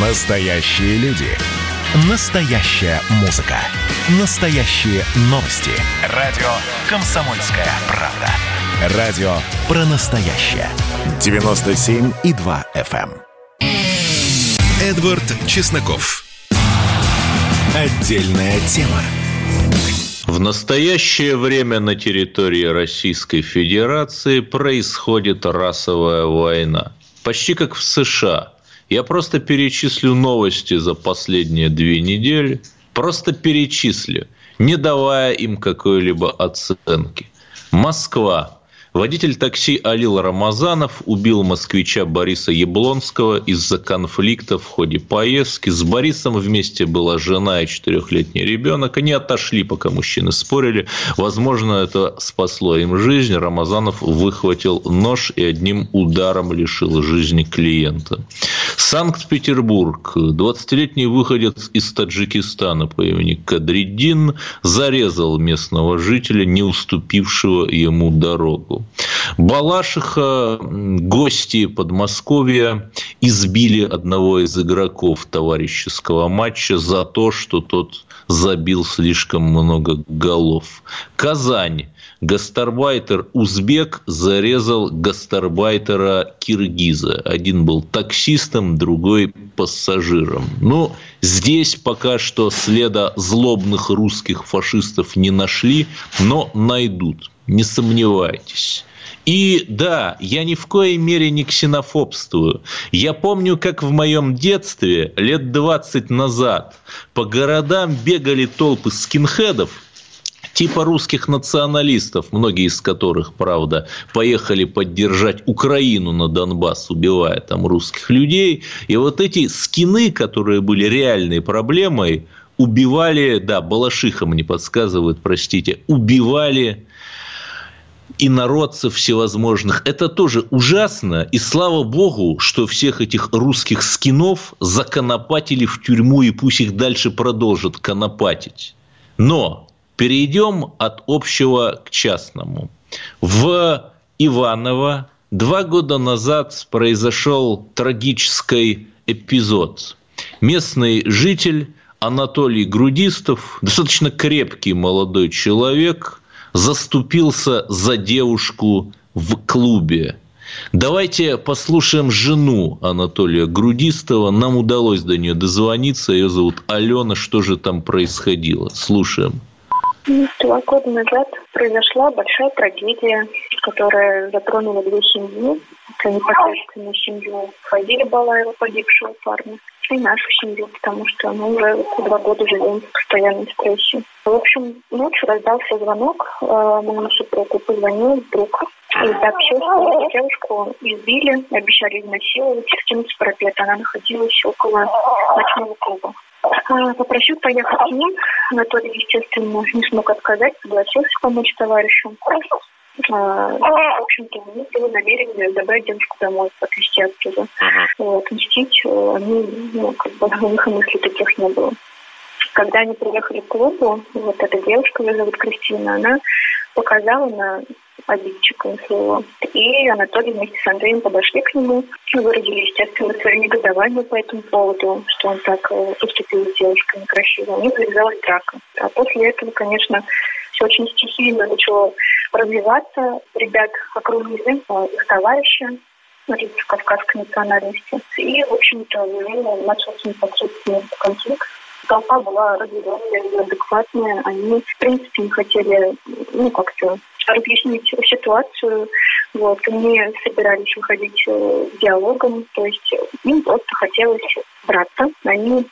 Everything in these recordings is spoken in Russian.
Настоящие люди. Настоящая музыка. Настоящие новости. Радио «Комсомольская правда». Радио про настоящее. 97,2 FM. эм. Эдвард Чесноков. Отдельная тема. В настоящее время на территории Российской Федерации происходит расовая война. Почти как в США. Я просто перечислю новости за последние две недели. Просто перечислю, не давая им какой-либо оценки. Москва. Водитель такси Алил Рамазанов убил москвича Бориса Яблонского из-за конфликта в ходе поездки. С Борисом вместе была жена и четырехлетний ребенок. Они отошли, пока мужчины спорили. Возможно, это спасло им жизнь. Рамазанов выхватил нож и одним ударом лишил жизни клиента. Санкт-Петербург. 20-летний выходец из Таджикистана по имени Кадриддин зарезал местного жителя, не уступившего ему дорогу. Балашиха, гости Подмосковья избили одного из игроков товарищеского матча за то, что тот забил слишком много голов. Казань. Гастарбайтер узбек зарезал гастарбайтера киргиза. Один был таксистом, другой пассажиром. Ну, здесь пока что следа злобных русских фашистов не нашли, но найдут. Не сомневайтесь. И да, я ни в коей мере не ксенофобствую. Я помню, как в моем детстве, лет 20 назад, по городам бегали толпы скинхедов, типа русских националистов, многие из которых, правда, поехали поддержать Украину на Донбасс, убивая там русских людей. И вот эти скины, которые были реальной проблемой, убивали, да, Балашиха мне подсказывают, простите, убивали инородцев всевозможных. Это тоже ужасно. И слава богу, что всех этих русских скинов законопатили в тюрьму, и пусть их дальше продолжат конопатить. Но перейдем от общего к частному. В Иваново два года назад произошел трагический эпизод. Местный житель Анатолий Грудистов, достаточно крепкий молодой человек, заступился за девушку в клубе. Давайте послушаем жену Анатолия Грудистова. Нам удалось до нее дозвониться. Ее зовут Алена. Что же там происходило? Слушаем. Два года назад произошла большая трагедия, которая затронула две семьи. Это непосредственно семью Фазиля Балаева, погибшего парня, и нашу семью, потому что мы уже два года живем в постоянном стрессе. В общем, ночью раздался звонок, э, моему супругу позвонил друг и сообщил, что девушку избили, обещали изнасиловать, скинуть с парапета. Она находилась около ночного клуба. А, Попросил поехать с ним. Анатолий, естественно, не смог отказать, согласился помочь товарищу. А, В общем-то, у них было намерение забрать девушку домой, отвезти оттуда. Вот, мстить э, они, ну, как бы, у них и мыслей таких не было. Когда они приехали к клубу, вот эта девушка, ее зовут Кристина, она показала на обидчика своего. И Анатолий вместе с Андреем подошли к нему, выразили, естественно, свое негодование по этому поводу, что он так э, поступил с девушкой некрасиво. У них завязалась драка. А после этого, конечно, все очень стихийно начало развиваться. Ребят окружили э, их товарища, лиц кавказской национальности. И, в общем-то, начался непосредственно конфликт толпа была разделенная, неадекватная. Они, в принципе, не хотели, ну, как-то разъяснить ситуацию. Вот, они собирались выходить э, диалогом, то есть им просто хотелось браться. Они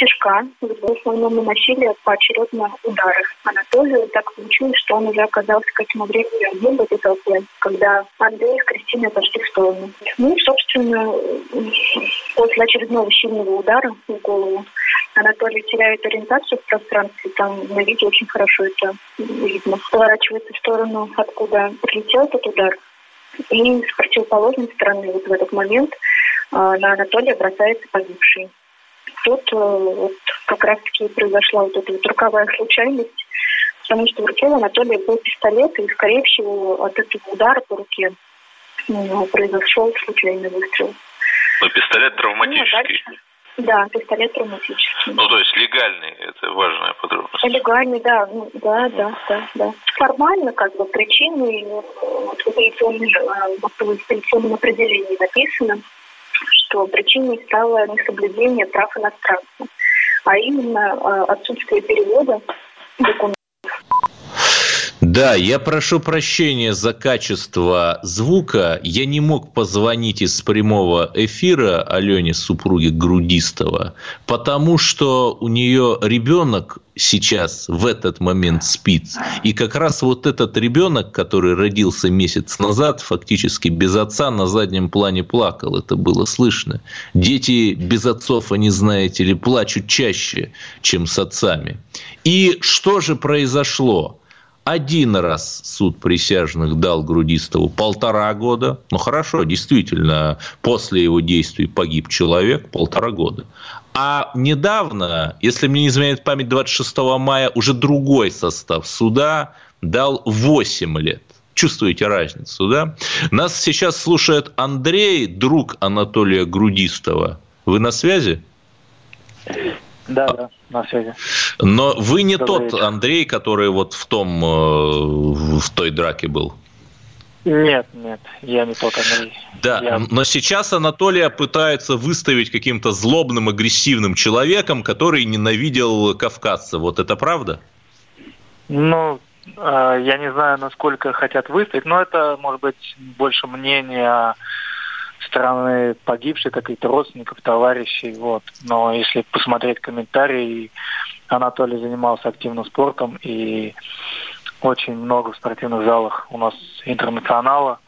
из-под тяжка, в основном наносили поочередно удары. Анатолию так получилось, что он уже оказался к этому времени один в этой толпе, когда Андрей с Кристиной отошли в сторону. Ну, собственно, после очередного сильного удара в голову Анатолий теряет ориентацию в пространстве, там на видео очень хорошо это видно. Поворачивается в сторону, откуда прилетел этот удар, и с противоположной стороны вот в этот момент а, на Анатолия бросается погибший. Тут э, вот, как раз-таки произошла вот эта вот роковая случайность, потому что в руке у Анатолия был пистолет, и, скорее всего, от этого удара по руке ну, произошел случайный выстрел. Но пистолет травматический. Ну, Да, пистолет травматический. Ну, то есть легальный, это важная подробность. Легальный, да, ну, да, да, да, да. Формально, как бы, причины вот, в апелляционном, в апелляционном определении написано, что причиной стало несоблюдение прав иностранцев, а именно э, отсутствие перевода документов да, я прошу прощения за качество звука. Я не мог позвонить из прямого эфира Алене, супруге Грудистова, потому что у нее ребенок сейчас в этот момент спит. И как раз вот этот ребенок, который родился месяц назад, фактически без отца на заднем плане плакал. Это было слышно. Дети без отцов, они, знаете ли, плачут чаще, чем с отцами. И что же произошло? Один раз суд присяжных дал Грудистову полтора года. Ну, хорошо, действительно, после его действий погиб человек полтора года. А недавно, если мне не изменяет память, 26 мая уже другой состав суда дал 8 лет. Чувствуете разницу, да? Нас сейчас слушает Андрей, друг Анатолия Грудистова. Вы на связи? Да, да, на связи. Но вы не Добрый тот вечер. Андрей, который вот в том, э, в той драке был. Нет, нет, я не тот Андрей. Да, я... но сейчас Анатолия пытается выставить каким-то злобным, агрессивным человеком, который ненавидел кавказца. Вот это правда? Ну, э, я не знаю, насколько хотят выставить, но это, может быть, больше мнение стороны погибших, каких-то родственников, товарищей. Вот. Но если посмотреть комментарии, Анатолий занимался активным спортом, и очень много в спортивных залах у нас интернационала.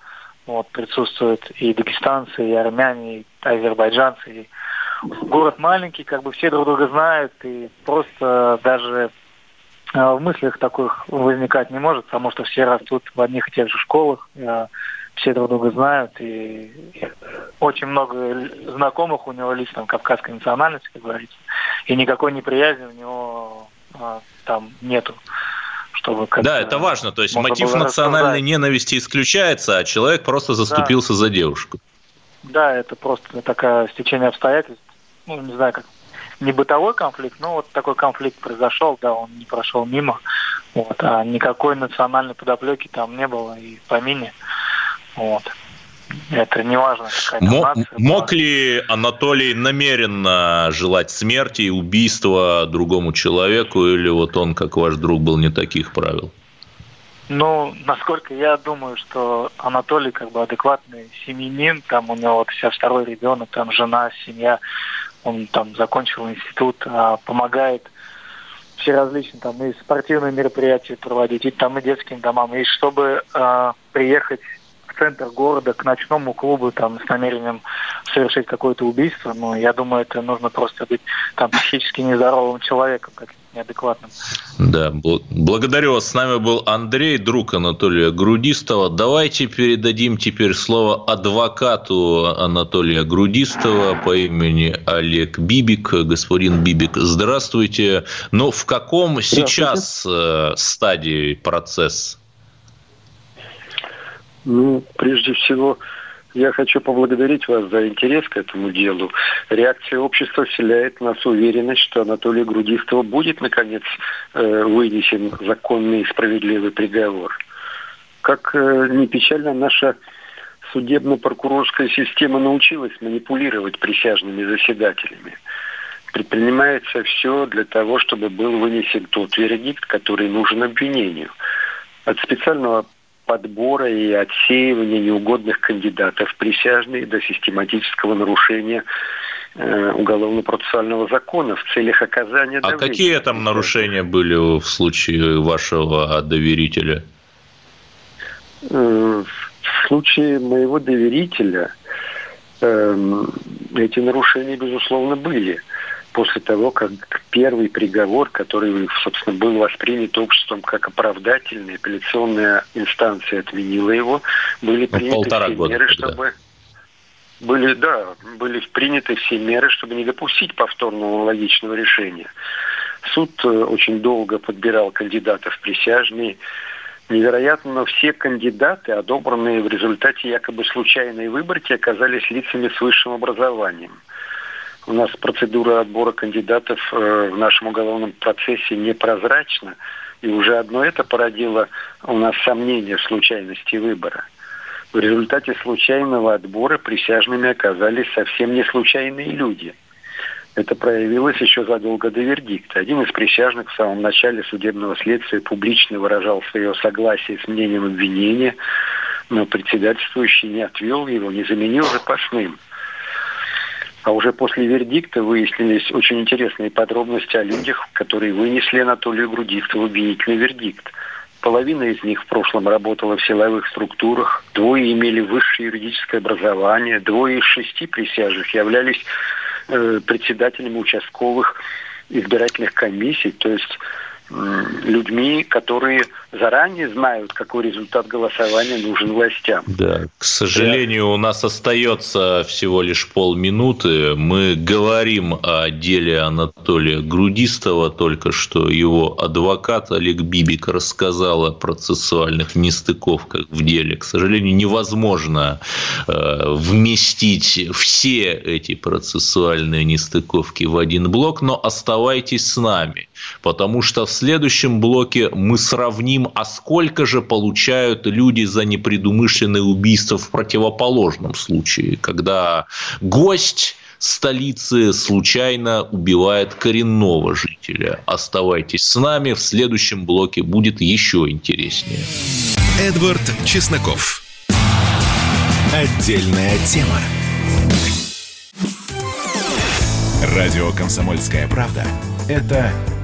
Вот, присутствуют и дагестанцы, и армяне, и азербайджанцы. И город маленький, как бы все друг друга знают, и просто даже э, в мыслях таких возникать не может, потому что все растут в одних и тех же школах, э, все друг друга знают, и очень много знакомых у него лично кавказской национальности, как говорится, и никакой неприязни у него а, там нету. Чтобы да, это важно. То есть мотив национальной ненависти исключается, а человек просто заступился да. за девушку. Да, это просто такое стечение обстоятельств. Ну, не знаю, как не бытовой конфликт, но вот такой конфликт произошел, да, он не прошел мимо. Вот, а никакой национальной подоплеки там не было и в помине. Вот. Это не важно, какая мог, нация. Мог ли Анатолий намеренно желать смерти и убийства другому человеку, или вот он, как ваш друг, был не таких правил? Ну, насколько я думаю, что Анатолий как бы адекватный семьянин, там у него вот сейчас второй ребенок, там жена, семья, он там закончил институт, а, помогает все различные там и спортивные мероприятия проводить, и там и детским домам, и чтобы э, приехать центр города к ночному клубу там с намерением совершить какое-то убийство, но я думаю, это нужно просто быть там психически нездоровым человеком, как неадекватным. Да, благодарю вас. С нами был Андрей, друг Анатолия Грудистова. Давайте передадим теперь слово адвокату Анатолия Грудистова по имени Олег Бибик. Господин Бибик, здравствуйте. Но в каком сейчас э, стадии процесс? Ну, прежде всего, я хочу поблагодарить вас за интерес к этому делу. Реакция общества вселяет в нас уверенность, что Анатолию Грудистову будет, наконец, э, вынесен законный и справедливый приговор. Как э, не печально, наша судебно-прокурорская система научилась манипулировать присяжными заседателями. Предпринимается все для того, чтобы был вынесен тот вердикт, который нужен обвинению. От специального подбора и отсеивания неугодных кандидатов присяжные до систематического нарушения э, уголовно-процессуального закона в целях оказания А какие там нарушения были в случае вашего доверителя? Э, в случае моего доверителя э, эти нарушения, безусловно, были после того, как первый приговор, который, собственно, был воспринят обществом как оправдательный, апелляционная инстанция отменила его, были ну, приняты Полтора все года, меры, чтобы были, да, были приняты все меры, чтобы не допустить повторного аналогичного решения. Суд э, очень долго подбирал кандидатов присяжные. Невероятно, но все кандидаты, одобранные в результате якобы случайной выборки, оказались лицами с высшим образованием – у нас процедура отбора кандидатов э, в нашем уголовном процессе непрозрачна, и уже одно это породило у нас сомнения в случайности выбора. В результате случайного отбора присяжными оказались совсем не случайные люди. Это проявилось еще задолго до вердикта. Один из присяжных в самом начале судебного следствия публично выражал свое согласие с мнением обвинения, но председательствующий не отвел его, не заменил запасным. А уже после вердикта выяснились очень интересные подробности о людях, которые вынесли Анатолию Грудистову обвинительный вердикт. Половина из них в прошлом работала в силовых структурах, двое имели высшее юридическое образование, двое из шести присяжных являлись э, председателями участковых избирательных комиссий, то есть людьми, которые заранее знают, какой результат голосования нужен властям. Да, к сожалению, да. у нас остается всего лишь полминуты. Мы говорим о деле Анатолия Грудистова, только что его адвокат Олег Бибик рассказал о процессуальных нестыковках в деле. К сожалению, невозможно э, вместить все эти процессуальные нестыковки в один блок, но оставайтесь с нами, потому что в следующем блоке мы сравним, а сколько же получают люди за непредумышленное убийство в противоположном случае, когда гость столицы случайно убивает коренного жителя. Оставайтесь с нами, в следующем блоке будет еще интереснее. Эдвард Чесноков. Отдельная тема. Радио «Комсомольская правда» – это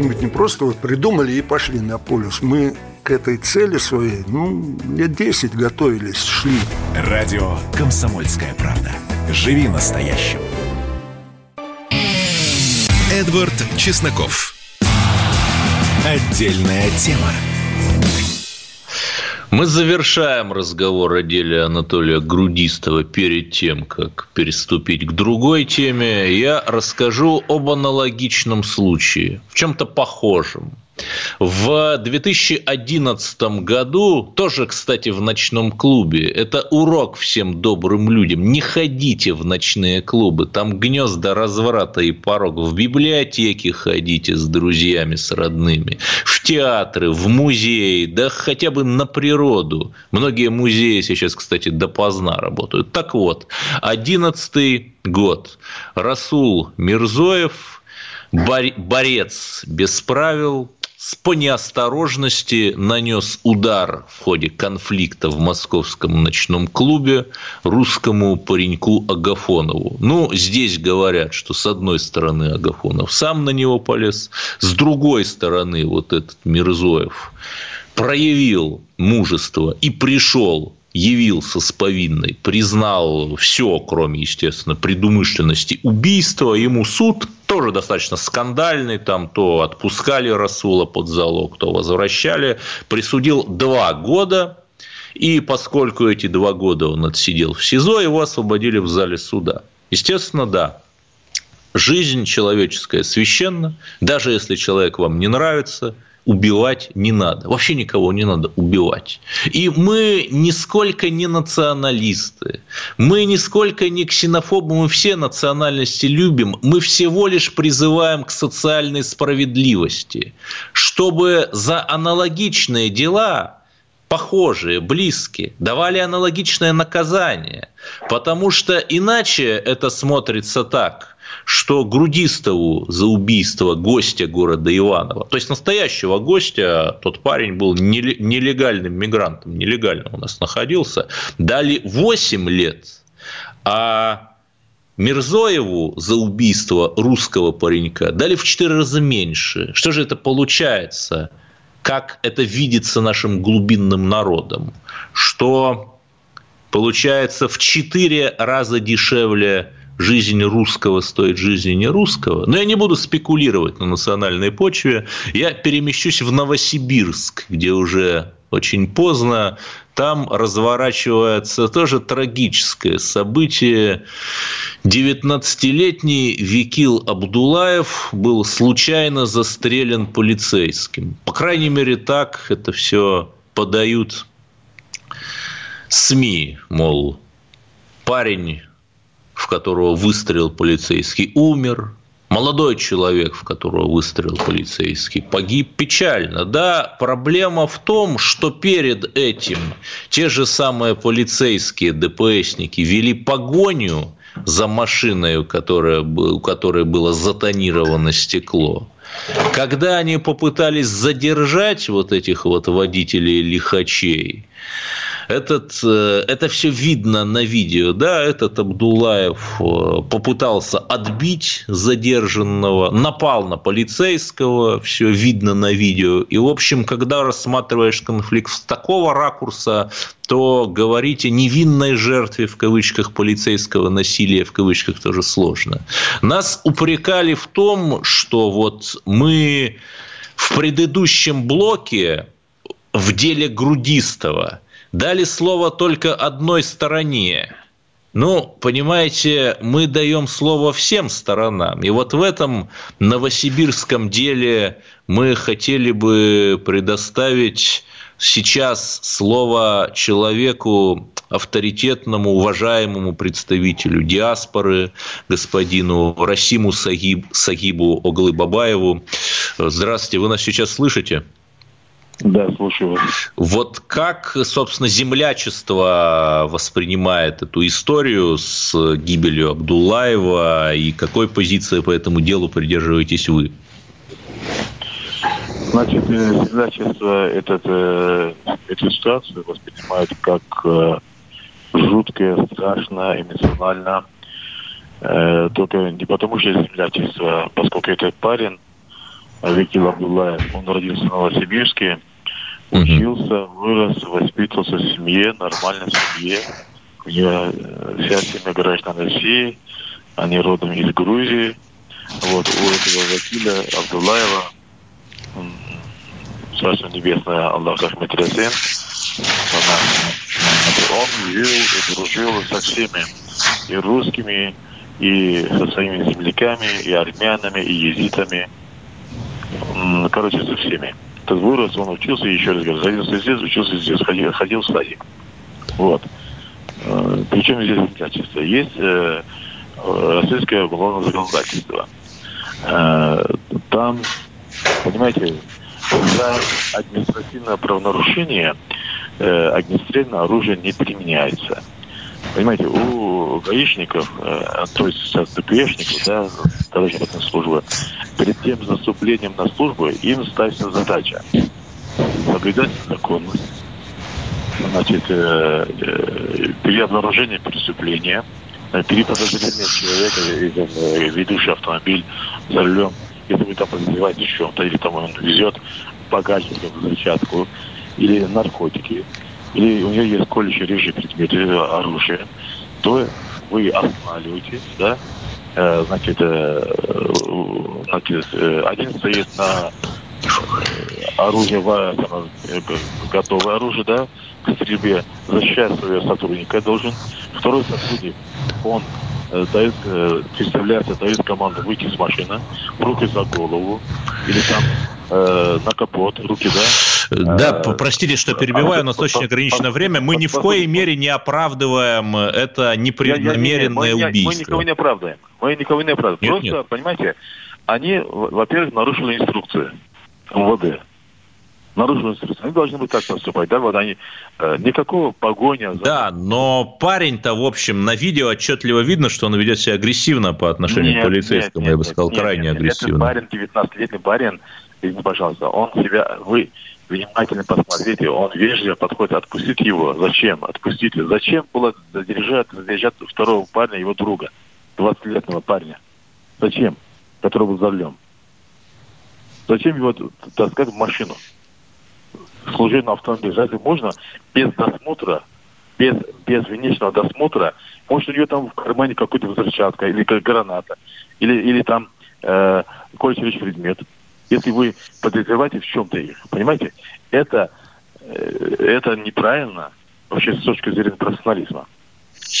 Мы ведь не просто вот придумали и пошли на полюс. Мы к этой цели своей, ну, лет 10 готовились, шли. Радио «Комсомольская правда». Живи настоящим. Эдвард Чесноков. Отдельная тема. Мы завершаем разговор о деле Анатолия Грудистова перед тем, как переступить к другой теме. Я расскажу об аналогичном случае, в чем-то похожем. В 2011 году, тоже, кстати, в ночном клубе, это урок всем добрым людям, не ходите в ночные клубы, там гнезда разврата и порог, в библиотеке ходите с друзьями, с родными, в театры, в музеи, да хотя бы на природу. Многие музеи сейчас, кстати, допоздна работают. Так вот, 11 год. Расул Мирзоев, борец без правил, с по неосторожности нанес удар в ходе конфликта в московском ночном клубе русскому пареньку Агафонову. Ну, здесь говорят, что с одной стороны Агафонов сам на него полез, с другой стороны вот этот Мирзоев проявил мужество и пришел явился с повинной, признал все, кроме, естественно, предумышленности убийства, ему суд тоже достаточно скандальный, там то отпускали Расула под залог, то возвращали, присудил два года, и поскольку эти два года он отсидел в СИЗО, его освободили в зале суда. Естественно, да, жизнь человеческая священна, даже если человек вам не нравится – убивать не надо. Вообще никого не надо убивать. И мы нисколько не националисты. Мы нисколько не ксенофобы. Мы все национальности любим. Мы всего лишь призываем к социальной справедливости. Чтобы за аналогичные дела похожие, близкие, давали аналогичное наказание. Потому что иначе это смотрится так что Грудистову за убийство гостя города Иваново, то есть настоящего гостя, тот парень был нелегальным мигрантом, нелегально у нас находился, дали 8 лет, а Мирзоеву за убийство русского паренька дали в 4 раза меньше. Что же это получается? Как это видится нашим глубинным народом? Что получается в 4 раза дешевле жизнь русского стоит жизни не русского. Но я не буду спекулировать на национальной почве. Я перемещусь в Новосибирск, где уже очень поздно. Там разворачивается тоже трагическое событие. 19-летний Викил Абдулаев был случайно застрелен полицейским. По крайней мере, так это все подают СМИ, мол, парень, в которого выстрелил полицейский, умер, молодой человек, в которого выстрелил полицейский, погиб печально. Да, проблема в том, что перед этим те же самые полицейские ДПСники вели погоню за машиной, у которой, у которой было затонировано стекло. Когда они попытались задержать вот этих вот водителей лихачей, этот, э, это все видно на видео, да, этот Абдулаев э, попытался отбить задержанного, напал на полицейского, все видно на видео. И, в общем, когда рассматриваешь конфликт с такого ракурса, то говорить о невинной жертве, в кавычках, полицейского насилия, в кавычках, тоже сложно. Нас упрекали в том, что вот мы в предыдущем блоке в деле Грудистого – дали слово только одной стороне. Ну, понимаете, мы даем слово всем сторонам. И вот в этом новосибирском деле мы хотели бы предоставить сейчас слово человеку авторитетному, уважаемому представителю диаспоры, господину Расиму Сагиб, Сагибу Оглы-Бабаеву. Здравствуйте, вы нас сейчас слышите? Да, слушаю вас. Вот как, собственно, землячество воспринимает эту историю с гибелью Абдулаева и какой позиции по этому делу придерживаетесь вы? Значит, э, землячество этот, э, эту ситуацию воспринимает как э, жуткое, страшно, эмоционально. Только не потому, что землячество, поскольку этот парень, Викил Абдулаев, он родился в Новосибирске, учился, вырос, воспитывался в семье, нормальной семье. У него э, вся семья граждан России, они родом из Грузии. Вот у этого Вакиля Абдулаева, Царство Небесное, Аллах Рахмет Расен, он жил и дружил со всеми, и русскими, и со своими земляками, и армянами, и езитами. Короче, со всеми как вырос, он учился, еще раз говорю, родился здесь, учился здесь, ходил, ходил в садик. Вот. Э, Причем здесь качество. Есть э, российское уголовное законодательство. Э, там, понимаете, за административное правонарушение огнестрельное оружие не применяется. Понимаете, у гаишников, э, то есть сейчас ДПшников, да, товарищей службы, перед тем заступлением на службу им ставится задача соблюдать законность, значит, э, э, преступления, э, при подозрении человека, э, ведущий автомобиль за рулем, если вы там подозреваете в чем-то, или там он везет багажник, взрывчатку, или наркотики, или у нее есть колющий режим предметы оружия, то вы останавливаетесь, да, э, значит, э, значит, э, один стоит на оружие, готовое оружие, да, к стрельбе, защищать своего сотрудника должен. Второй сотрудник, он дает, представляется, дает команду выйти с машины, руки за голову, или там э, на капот, руки, да, да, э, простите, что перебиваю, у нас очень ограничено время. Мы ни в коей мере не оправдываем это непреднамеренное убийство. Мы никого не оправдываем. Мы никого не оправдываем. Просто, нет. понимаете, они, во-первых, нарушили инструкции МВД. Нарушили инструкции. Они должны быть так поступать, да, вот они, э, никакого погоня. За... Да, но парень-то, в общем, на видео отчетливо видно, что он ведет себя агрессивно по отношению нет, к полицейскому, нет, я бы сказал, нет, крайне нет, агрессивно. Этот парень, 19-летний парень, извините, пожалуйста, он себя, вы, внимательно посмотрите, он вежливо подходит, отпустить его. Зачем? Отпустите. Зачем было задержать, задержать второго парня, его друга, 20-летнего парня? Зачем? Который был за рулем. Зачем его таскать в машину? Служебный автомобиль. Разве можно без досмотра, без, без внешнего досмотра, может, у нее там в кармане какой-то взрывчатка или граната, или, или там э, колющий предмет. Если вы подозреваете в чем-то их, понимаете, это, э, это неправильно вообще с точки зрения профессионализма.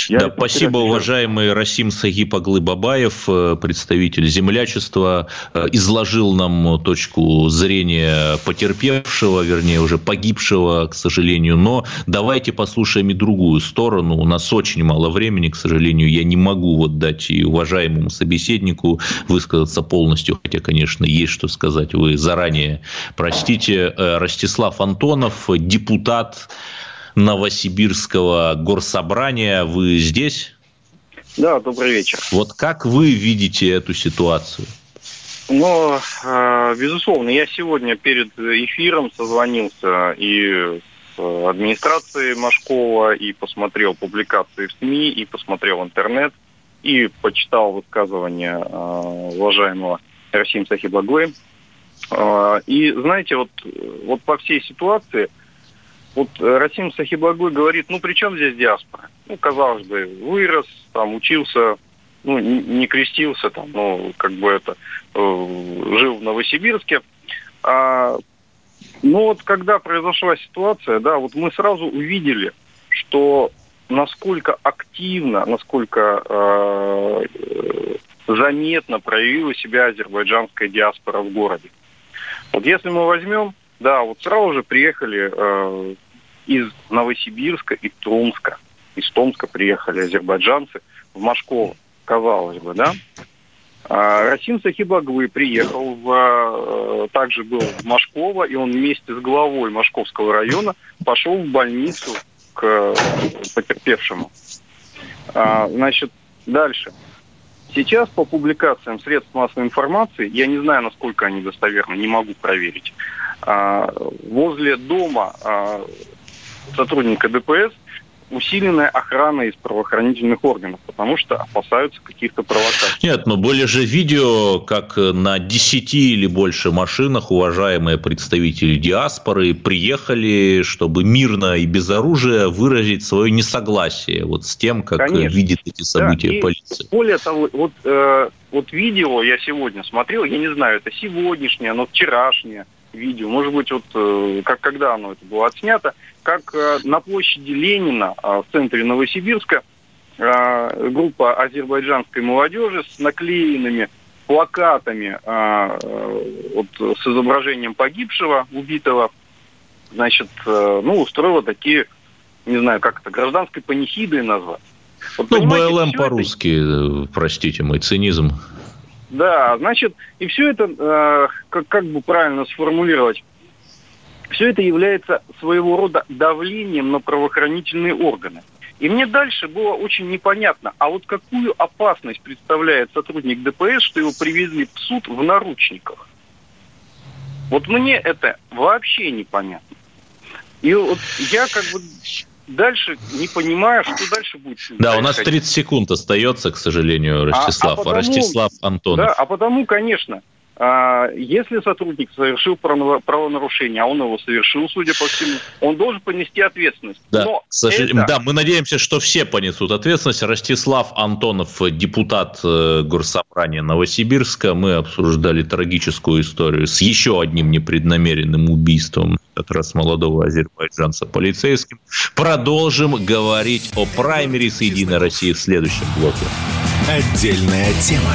Я да, спасибо, уважаемый Расим Сагипаглы Бабаев, представитель землячества, э, изложил нам точку зрения потерпевшего, вернее, уже погибшего, к сожалению. Но давайте послушаем и другую сторону. У нас очень мало времени, к сожалению. Я не могу вот дать и уважаемому собеседнику высказаться полностью, хотя, конечно, есть что сказать. Вы заранее простите. Э, Ростислав Антонов, депутат Новосибирского горсобрания. Вы здесь? Да, добрый вечер. Вот как вы видите эту ситуацию? Ну, э, безусловно, я сегодня перед эфиром созвонился и с администрацией Машкова, и посмотрел публикации в СМИ, и посмотрел интернет, и почитал высказывания э, уважаемого Расим Сахибаглы. Э, и знаете, вот, вот по всей ситуации – вот э, Расим Сахибаглы говорит, ну при чем здесь диаспора? Ну, казалось бы, вырос, там, учился, ну, не крестился, там, ну, как бы это, э, жил в Новосибирске. А, ну, вот когда произошла ситуация, да, вот мы сразу увидели, что насколько активно, насколько э, заметно проявила себя азербайджанская диаспора в городе. Вот если мы возьмем да, вот сразу же приехали э, из Новосибирска и Томска. Из Томска приехали азербайджанцы в Машково, казалось бы, да. А Расим Сахибаглы приехал, в, э, также был в Машково, и он вместе с главой Машковского района пошел в больницу к потерпевшему. А, значит, дальше. Сейчас по публикациям средств массовой информации, я не знаю, насколько они достоверны, не могу проверить, а, возле дома а, сотрудника ДПС усиленная охрана из правоохранительных органов, потому что опасаются каких-то провокаций. Нет, но были же видео, как на 10 или больше машинах уважаемые представители диаспоры приехали, чтобы мирно и без оружия выразить свое несогласие вот с тем, как Конечно. видит эти события да, полиция. Более того, вот, э, вот видео я сегодня смотрел, я не знаю, это сегодняшнее, но вчерашнее – видео, может быть, вот э, как когда оно это было отснято, как э, на площади Ленина э, в центре Новосибирска группа азербайджанской молодежи с наклеенными плакатами вот, с изображением погибшего, убитого, значит, ну, устроила такие, не знаю, как это, гражданской панихидой назвать. Вот, ну, БЛМ по-русски, это... простите мой цинизм. Да, значит, и все это, э, как, как бы правильно сформулировать, все это является своего рода давлением на правоохранительные органы. И мне дальше было очень непонятно, а вот какую опасность представляет сотрудник ДПС, что его привезли в суд в наручниках? Вот мне это вообще непонятно. И вот я как бы дальше не понимаю, что дальше будет. Да, у нас 30 секунд остается, к сожалению, Ростислав. А, а потому, Ростислав Антонов. Да, а потому, конечно, а, если сотрудник совершил правонарушение, а он его совершил, судя по всему, он должен понести ответственность. Да, Но это... да мы надеемся, что все понесут ответственность. Ростислав Антонов, депутат э, Горсобрания Новосибирска. Мы обсуждали трагическую историю с еще одним непреднамеренным убийством как раз молодого азербайджанца полицейским. Продолжим говорить о праймере с Единой России в следующем блоке. Отдельная тема.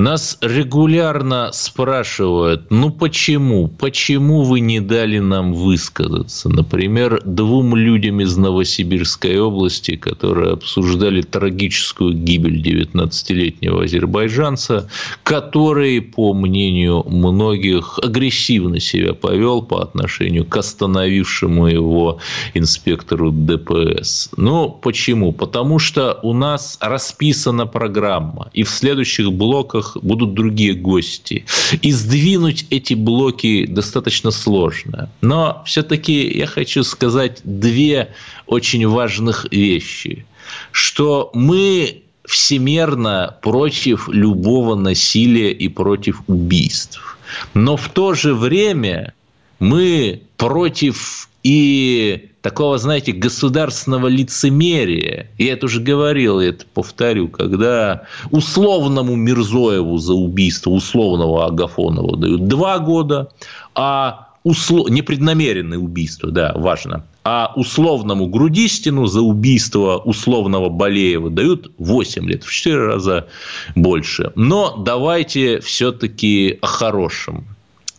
Нас регулярно спрашивают, ну почему, почему вы не дали нам высказаться? Например, двум людям из Новосибирской области, которые обсуждали трагическую гибель 19-летнего азербайджанца, который, по мнению многих, агрессивно себя повел по отношению к остановившему его инспектору ДПС. Ну, почему? Потому что у нас расписана программа, и в следующих блоках будут другие гости. И сдвинуть эти блоки достаточно сложно. Но все-таки я хочу сказать две очень важных вещи. Что мы всемерно против любого насилия и против убийств. Но в то же время мы против и такого, знаете, государственного лицемерия. Я это уже говорил, я это повторю, когда условному Мирзоеву за убийство условного Агафонова дают два года, а услов... непреднамеренное убийство, да, важно, а условному Грудистину за убийство условного Болеева дают 8 лет, в 4 раза больше. Но давайте все-таки о хорошем.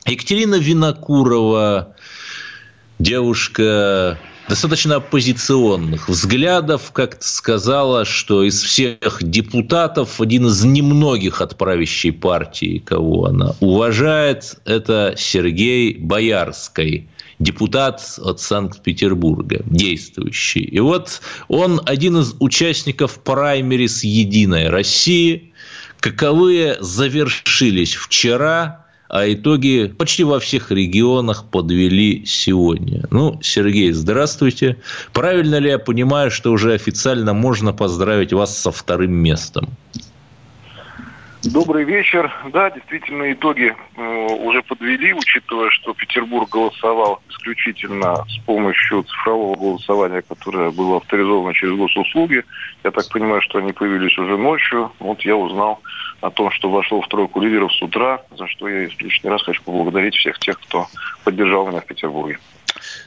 Екатерина Винокурова, девушка достаточно оппозиционных взглядов, как сказала, что из всех депутатов один из немногих от правящей партии, кого она уважает, это Сергей Боярский депутат от Санкт-Петербурга, действующий. И вот он один из участников праймерис «Единой России», каковые завершились вчера а итоги почти во всех регионах подвели сегодня. Ну, Сергей, здравствуйте. Правильно ли я понимаю, что уже официально можно поздравить вас со вторым местом? Добрый вечер. Да, действительно, итоги э, уже подвели, учитывая, что Петербург голосовал исключительно с помощью цифрового голосования, которое было авторизовано через госуслуги. Я так понимаю, что они появились уже ночью. Вот я узнал о том, что вошел в тройку лидеров с утра, за что я лишний раз хочу поблагодарить всех тех, кто поддержал меня в Петербурге.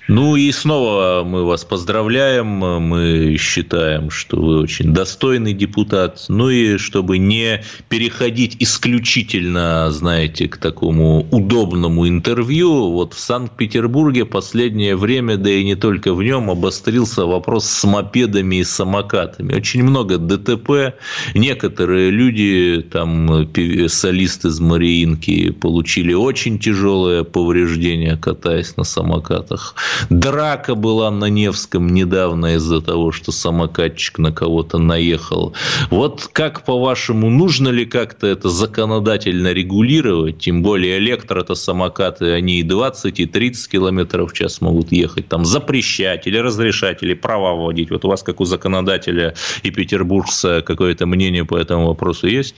Ну и снова мы вас поздравляем. Мы считаем, что вы очень достойный депутат. Ну и чтобы не переходить исключительно, знаете, к такому удобному интервью, вот в Санкт-Петербурге последнее время, да и не только в нем, обострился вопрос с мопедами и самокатами. Очень много ДТП. Некоторые люди, там, солисты из Мариинки, получили очень тяжелое повреждение, катаясь на самокатах. Драка была на Невском недавно из-за того, что самокатчик на кого-то наехал. Вот как, по-вашему, нужно ли как-то это законодательно регулировать? Тем более электро это самокаты, они и 20, и 30 километров в час могут ехать. Там запрещать или разрешать, или права вводить. Вот у вас, как у законодателя и петербуржца, какое-то мнение по этому вопросу есть?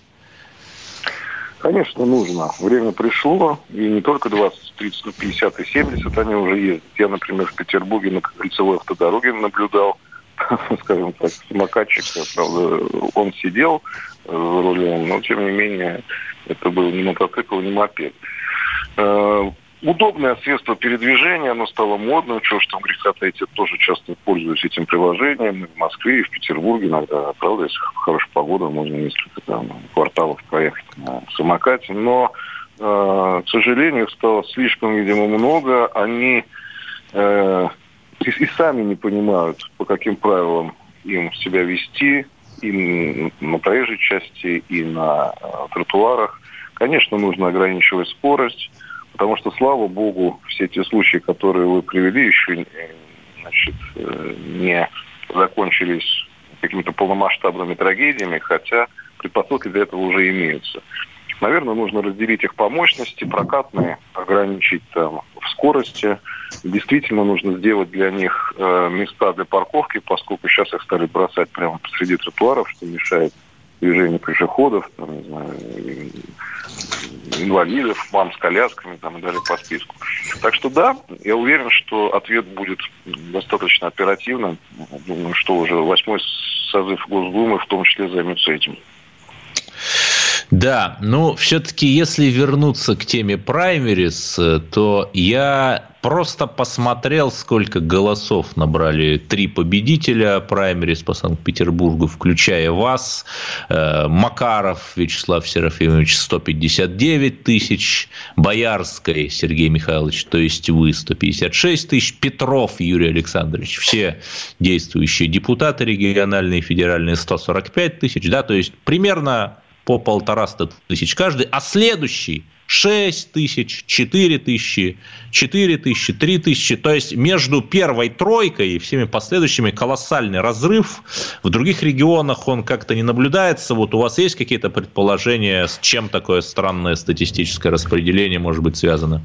Конечно, нужно. Время пришло, и не только 20, 30, 50 и 70 они уже ездят. Я, например, в Петербурге на кольцевой автодороге наблюдал, скажем так, самокатчик, правда, он сидел за рулем, но, тем не менее, это был не мотоцикл, не мопед. Удобное средство передвижения, оно стало модным, чего ж там греха таить, я тоже часто пользуюсь этим приложением. В Москве, и в Петербурге иногда, правда, если хорошая погода, можно несколько там, кварталов проехать на самокате. Но, э, к сожалению, стало слишком, видимо, много. Они э, и, и сами не понимают, по каким правилам им себя вести, и на проезжей части, и на э, тротуарах. Конечно, нужно ограничивать скорость, Потому что, слава богу, все те случаи, которые вы привели, еще значит, э, не закончились какими-то полномасштабными трагедиями, хотя предпосылки для этого уже имеются. Наверное, нужно разделить их по мощности, прокатные, ограничить там в скорости. Действительно нужно сделать для них э, места для парковки, поскольку сейчас их стали бросать прямо посреди тротуаров, что мешает движению пешеходов, там, не знаю, инвалидов, мам с колясками там, и далее по списку. Так что да, я уверен, что ответ будет достаточно оперативным. Думаю, что уже восьмой созыв Госдумы в том числе займется этим. Да, но все-таки если вернуться к теме праймерис, то я просто посмотрел, сколько голосов набрали три победителя праймерис по Санкт-Петербургу, включая вас. Э, Макаров Вячеслав Серафимович 159 тысяч, Боярской Сергей Михайлович, то есть вы 156 тысяч, Петров Юрий Александрович, все действующие депутаты региональные и федеральные 145 тысяч, да, то есть примерно по полтораста тысяч каждый, а следующий 6 тысяч, 4 тысячи, 4 тысячи, 3 тысячи. То есть между первой тройкой и всеми последующими колоссальный разрыв. В других регионах он как-то не наблюдается. Вот у вас есть какие-то предположения, с чем такое странное статистическое распределение может быть связано?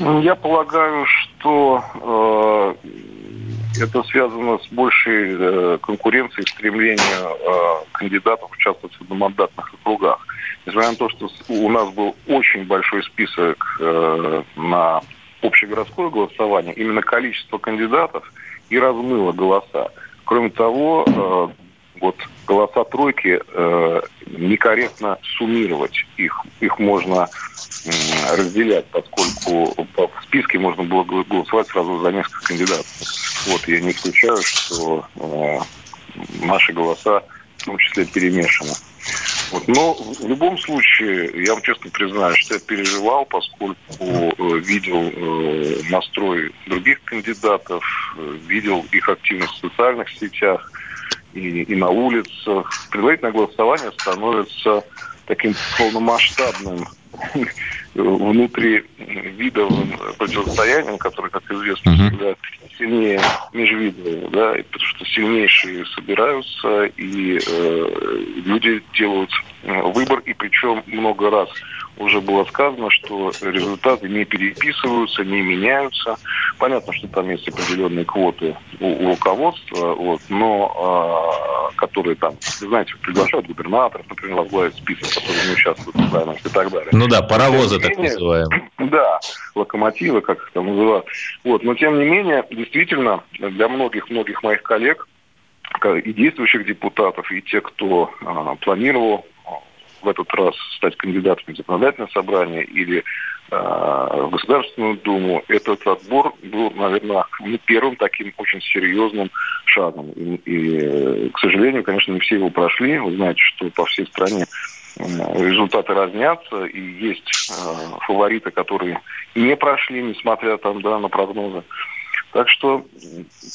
Я полагаю, что э, это связано с большей э, конкуренцией, стремлением э, кандидатов участвовать в одномандатных округах. Несмотря на то, что у нас был очень большой список э, на общегородское голосование, именно количество кандидатов и размыло голоса. Кроме того, э, вот голоса тройки э, некорректно суммировать. Их, их можно э, разделять, поскольку по списке можно было голосовать сразу за несколько кандидатов. Вот, я не исключаю, что э, наши голоса в том числе перемешаны. Вот. Но в любом случае, я вам честно признаю, что я переживал, поскольку э, видел э, настрой других кандидатов, э, видел их активность в социальных сетях и, и на улицах. Предварительное голосование становится таким полномасштабным внутривидовым противостоянием, которое, как известно, всегда сильнее межвидового, да, потому что сильнейшие собираются, и э, люди делают э, выбор, и причем много раз уже было сказано, что результаты не переписываются, не меняются. Понятно, что там есть определенные квоты у, у руководства, вот, но э, которые там, знаете, приглашают губернаторов, например, возглавить список, которые не участвуют в выборах и так далее. Ну да, паровозы так называемые. Да, локомотивы, как их там называют. Вот, но тем не менее, действительно, для многих-многих моих коллег, и действующих депутатов, и тех, кто а, планировал в этот раз стать кандидатом в законодательное собрание или э, в Государственную Думу, этот отбор был, наверное, ну, первым таким очень серьезным шагом. И, и, к сожалению, конечно, не все его прошли. Вы знаете, что по всей стране результаты разнятся, и есть э, фавориты, которые не прошли, несмотря там, да, на прогнозы. Так что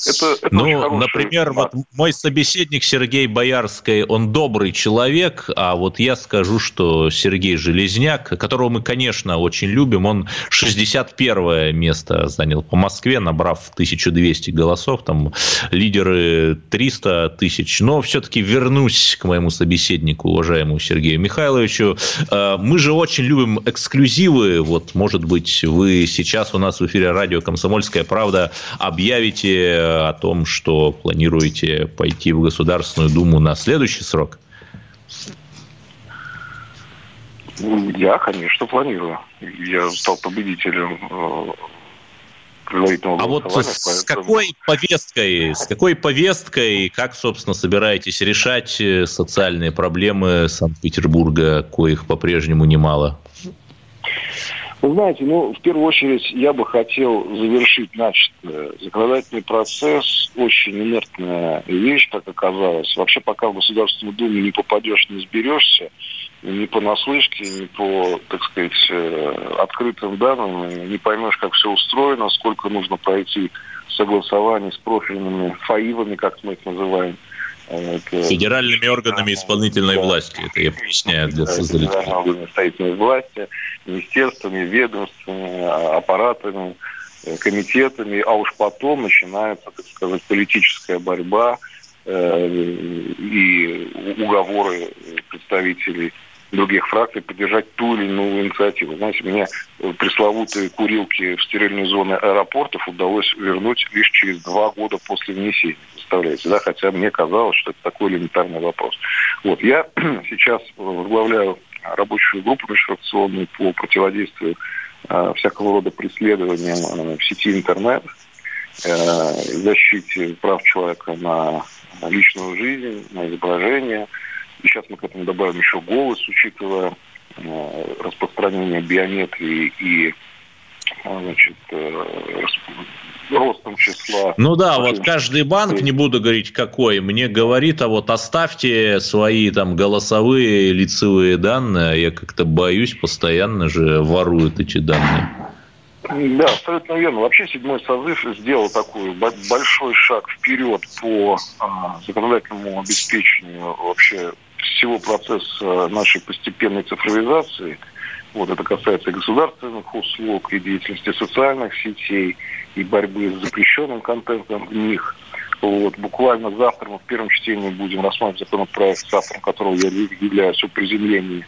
это, это Ну, например, вот мой собеседник Сергей Боярский, он добрый человек, а вот я скажу, что Сергей Железняк, которого мы, конечно, очень любим, он 61 место занял по Москве, набрав 1200 голосов, там лидеры 300 тысяч. Но все-таки вернусь к моему собеседнику, уважаемому Сергею Михайловичу. Э, мы же очень любим эксклюзивы. Вот, может быть, вы сейчас у нас в эфире радио «Комсомольская правда» объявите о том, что планируете пойти в Государственную Думу на следующий срок? Я, конечно, планирую. Я стал победителем э, а вот с какой повесткой, с какой повесткой, как, собственно, собираетесь решать э, социальные проблемы Санкт-Петербурга, коих по-прежнему немало? Вы знаете, ну, в первую очередь я бы хотел завершить начатое. Законодательный процесс очень инертная вещь, как оказалось. Вообще, пока в Государственную Думу не попадешь, не сберешься, ни по наслышке, ни по, так сказать, э, открытым данным, не поймешь, как все устроено, сколько нужно пройти согласований с профильными ФАИВами, как мы их называем. Федеральными органами исполнительной да. власти, это я поясняю для зрителей. Органами исполнительной власти, министерствами, ведомствами, а, аппаратами, э, комитетами, а уж потом начинается, так сказать, политическая борьба э, и уговоры представителей других фракций поддержать ту или иную инициативу. Знаете, мне пресловутые курилки в стерильные зоны аэропортов удалось вернуть лишь через два года после внесения. Представляете, да? Хотя мне казалось, что это такой элементарный вопрос. Вот, я сейчас возглавляю рабочую группу межфракционную по противодействию э, всякого рода преследованиям э, в сети интернет, э, защите прав человека на личную жизнь, на изображение – сейчас мы к этому добавим еще голос, учитывая э, распространение биометрии и э, значит, э, ростом числа. Ну да, вот каждый банк, не буду говорить какой, мне говорит, а вот оставьте свои там голосовые лицевые данные, а я как-то боюсь, постоянно же воруют эти данные. Да, абсолютно верно. Вообще седьмой созыв сделал такой большой шаг вперед по а, законодательному обеспечению вообще всего процесса нашей постепенной цифровизации. Вот это касается и государственных услуг, и деятельности социальных сетей, и борьбы с запрещенным контентом в них. Вот, буквально завтра мы в первом чтении будем рассматривать законопроект, с автором которого я являюсь о приземлении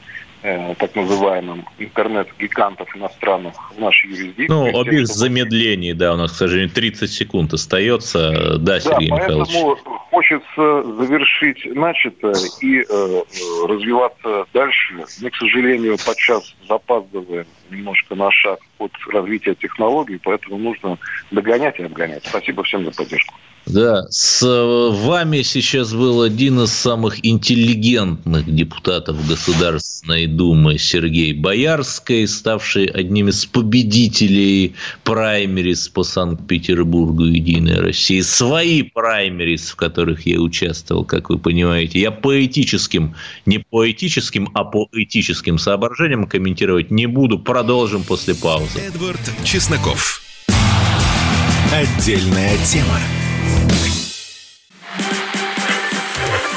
э, так называемым интернет-гигантов иностранных в нашей юрисдикции. Ну, об их замедлении, да, у нас, к сожалению, 30 секунд остается. Да, Сергей да, Михайлович. поэтому хочется завершить начатое и э, развиваться дальше. Мы, к сожалению, подчас запаздываем немножко на шаг от развития технологий, поэтому нужно догонять и обгонять. Спасибо всем за поддержку. Да, с вами сейчас был один из самых интеллигентных депутатов Государственной Думы Сергей Боярский, ставший одним из победителей праймерис по Санкт-Петербургу «Единой России». Свои праймерис, в которых я участвовал, как вы понимаете. Я по этическим, не по этическим, а по этическим соображениям комментировать не буду. Продолжим после паузы. Эдвард Чесноков. Отдельная тема.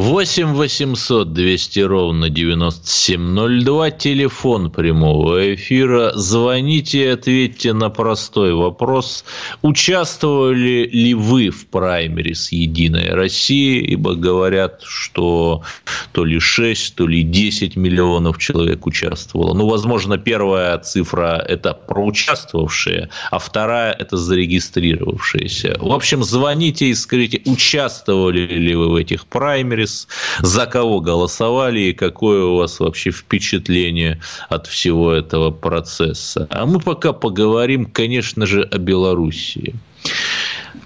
8 800 200 ровно 9702, телефон прямого эфира. Звоните и ответьте на простой вопрос. Участвовали ли вы в праймере с «Единой России»? Ибо говорят, что то ли 6, то ли 10 миллионов человек участвовало. Ну, возможно, первая цифра – это проучаствовавшие, а вторая – это зарегистрировавшиеся. В общем, звоните и скажите, участвовали ли вы в этих праймерис, за кого голосовали и какое у вас вообще впечатление от всего этого процесса. А мы пока поговорим, конечно же, о Белоруссии.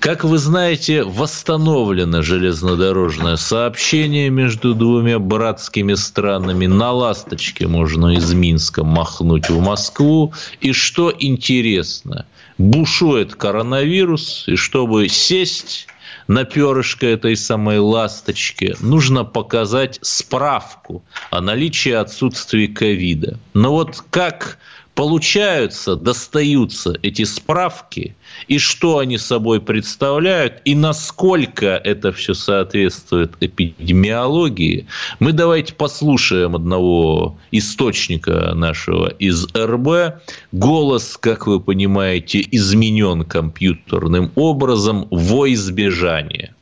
Как вы знаете, восстановлено железнодорожное сообщение между двумя братскими странами. На «Ласточке» можно из Минска махнуть в Москву. И что интересно, бушует коронавирус, и чтобы сесть на перышко этой самой ласточки, нужно показать справку о наличии отсутствия ковида. Но вот как получаются, достаются эти справки, и что они собой представляют, и насколько это все соответствует эпидемиологии, мы давайте послушаем одного источника нашего из РБ. Голос, как вы понимаете, изменен компьютерным образом во избежание.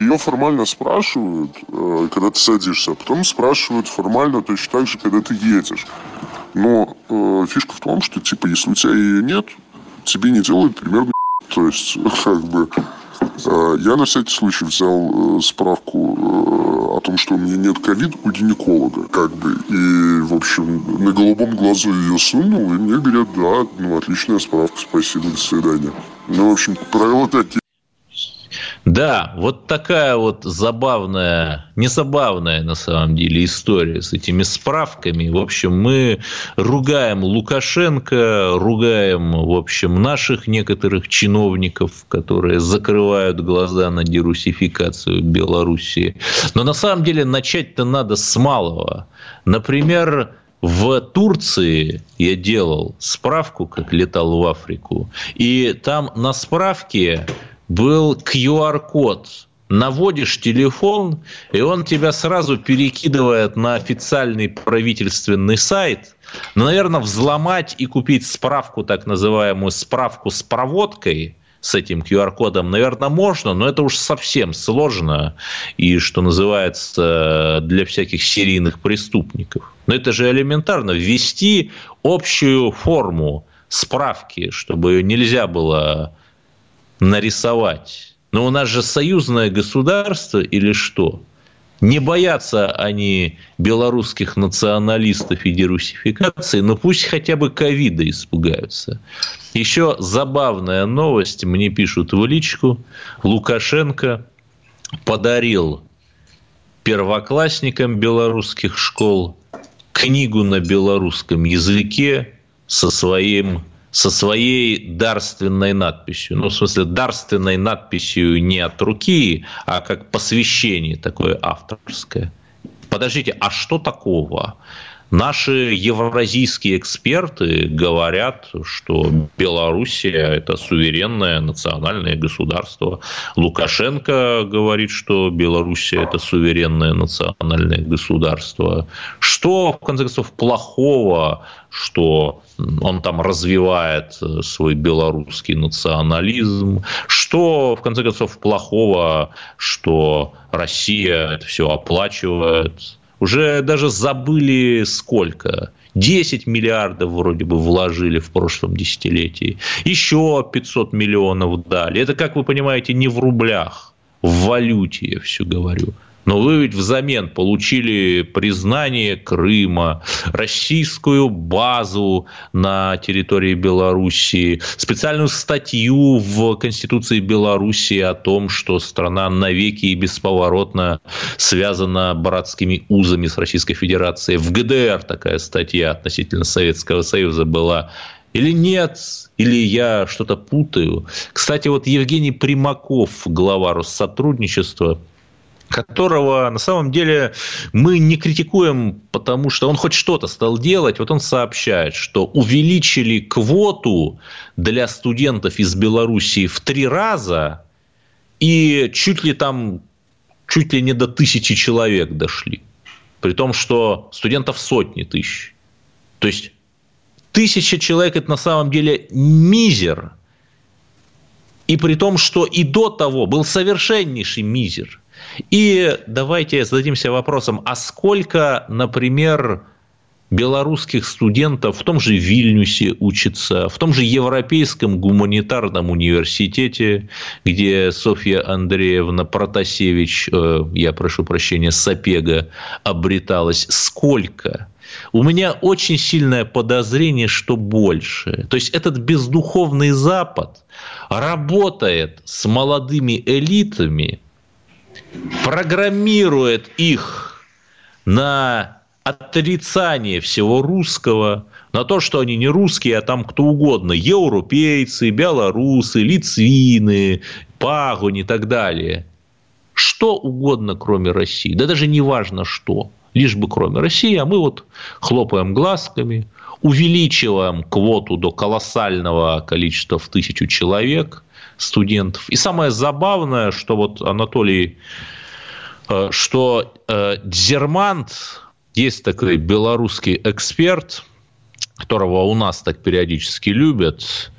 Ее формально спрашивают, э, когда ты садишься, а потом спрашивают формально точно так же, когда ты едешь. Но э, фишка в том, что, типа, если у тебя ее нет, тебе не делают примерно То есть, как бы, э, я на всякий случай взял э, справку э, о том, что у меня нет ковида у гинеколога, как бы, и, в общем, на голубом глазу ее сунул, и мне говорят, да, ну, отличная справка, спасибо, до свидания. Ну, в общем, правила такие. Да, вот такая вот забавная, не забавная на самом деле история с этими справками. В общем, мы ругаем Лукашенко, ругаем, в общем, наших некоторых чиновников, которые закрывают глаза на дерусификацию Белоруссии. Но на самом деле начать-то надо с малого. Например, в Турции я делал справку, как летал в Африку, и там на справке был QR-код наводишь телефон, и он тебя сразу перекидывает на официальный правительственный сайт. Но, наверное, взломать и купить справку, так называемую справку с проводкой – с этим QR-кодом, наверное, можно, но это уж совсем сложно и, что называется, для всяких серийных преступников. Но это же элементарно. Ввести общую форму справки, чтобы ее нельзя было нарисовать. Но у нас же союзное государство или что? Не боятся они белорусских националистов и дерусификации, но пусть хотя бы ковида испугаются. Еще забавная новость, мне пишут в личку, Лукашенко подарил первоклассникам белорусских школ книгу на белорусском языке со своим со своей дарственной надписью. Ну, в смысле, дарственной надписью не от руки, а как посвящение такое авторское. Подождите, а что такого? Наши евразийские эксперты говорят, что Белоруссия – это суверенное национальное государство. Лукашенко говорит, что Белоруссия – это суверенное национальное государство. Что, в конце концов, плохого, что он там развивает свой белорусский национализм? Что, в конце концов, плохого, что Россия это все оплачивает? Уже даже забыли сколько. 10 миллиардов вроде бы вложили в прошлом десятилетии. Еще 500 миллионов дали. Это, как вы понимаете, не в рублях, в валюте я все говорю. Но вы ведь взамен получили признание Крыма, российскую базу на территории Белоруссии, специальную статью в Конституции Белоруссии о том, что страна навеки и бесповоротно связана братскими узами с Российской Федерацией. В ГДР такая статья относительно Советского Союза была. Или нет, или я что-то путаю. Кстати, вот Евгений Примаков, глава Россотрудничества, которого на самом деле мы не критикуем, потому что он хоть что-то стал делать. Вот он сообщает, что увеличили квоту для студентов из Белоруссии в три раза, и чуть ли там, чуть ли не до тысячи человек дошли. При том, что студентов сотни тысяч. То есть, тысяча человек – это на самом деле мизер. И при том, что и до того был совершеннейший мизер – и давайте зададимся вопросом, а сколько, например, белорусских студентов в том же Вильнюсе учатся, в том же Европейском гуманитарном университете, где Софья Андреевна Протасевич, э, я прошу прощения, Сапега, обреталась. Сколько? У меня очень сильное подозрение, что больше. То есть этот бездуховный Запад работает с молодыми элитами, программирует их на отрицание всего русского, на то, что они не русские, а там кто угодно, европейцы, белорусы, лицвины, пагуни и так далее. Что угодно, кроме России. Да даже не важно что, лишь бы кроме России, а мы вот хлопаем глазками, увеличиваем квоту до колоссального количества в тысячу человек – студентов. И самое забавное, что вот Анатолий, э, что э, Дзермант, есть такой белорусский эксперт, которого у нас так периодически любят,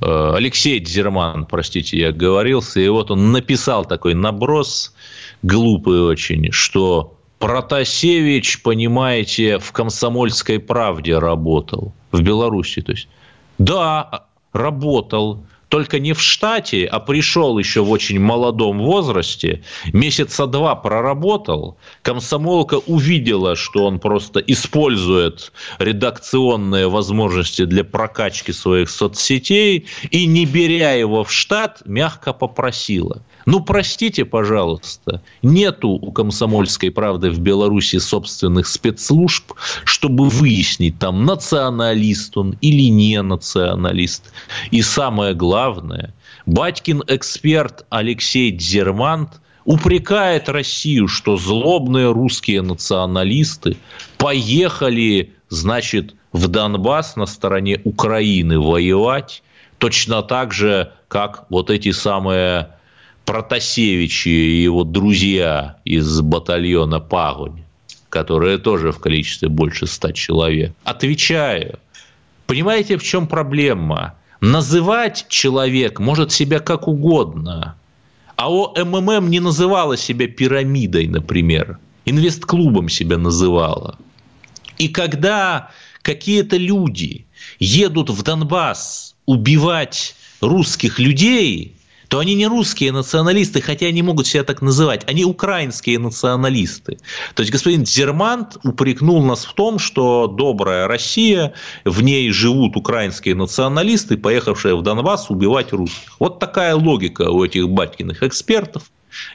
э, Алексей Дзерман, простите, я говорился, и вот он написал такой наброс, глупый очень, что Протасевич, понимаете, в «Комсомольской правде» работал, в Беларуси, то есть. Да, работал, только не в штате, а пришел еще в очень молодом возрасте, месяца два проработал, комсомолка увидела, что он просто использует редакционные возможности для прокачки своих соцсетей и, не беря его в штат, мягко попросила. Ну, простите, пожалуйста, нету у комсомольской правды в Беларуси собственных спецслужб, чтобы выяснить, там, националист он или не националист. И самое главное, Батькин эксперт Алексей Дзермант упрекает Россию, что злобные русские националисты поехали, значит, в Донбасс на стороне Украины воевать, точно так же, как вот эти самые Протасевичи и его друзья из батальона «Пагонь», которые тоже в количестве больше ста человек. Отвечаю. Понимаете, в чем проблема? Называть человек может себя как угодно. А ОММ не называла себя пирамидой, например. Инвестклубом себя называла. И когда какие-то люди едут в Донбасс убивать русских людей, то они не русские националисты, хотя они могут себя так называть, они украинские националисты. То есть господин Зермант упрекнул нас в том, что добрая Россия, в ней живут украинские националисты, поехавшие в Донбасс убивать русских. Вот такая логика у этих батькиных экспертов.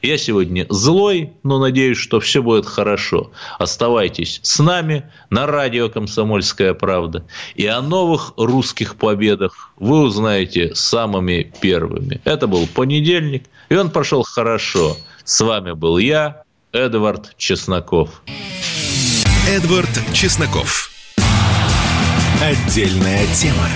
Я сегодня злой, но надеюсь, что все будет хорошо. Оставайтесь с нами на радио «Комсомольская правда». И о новых русских победах вы узнаете самыми первыми. Это был понедельник, и он прошел хорошо. С вами был я, Эдвард Чесноков. Эдвард Чесноков. Отдельная тема.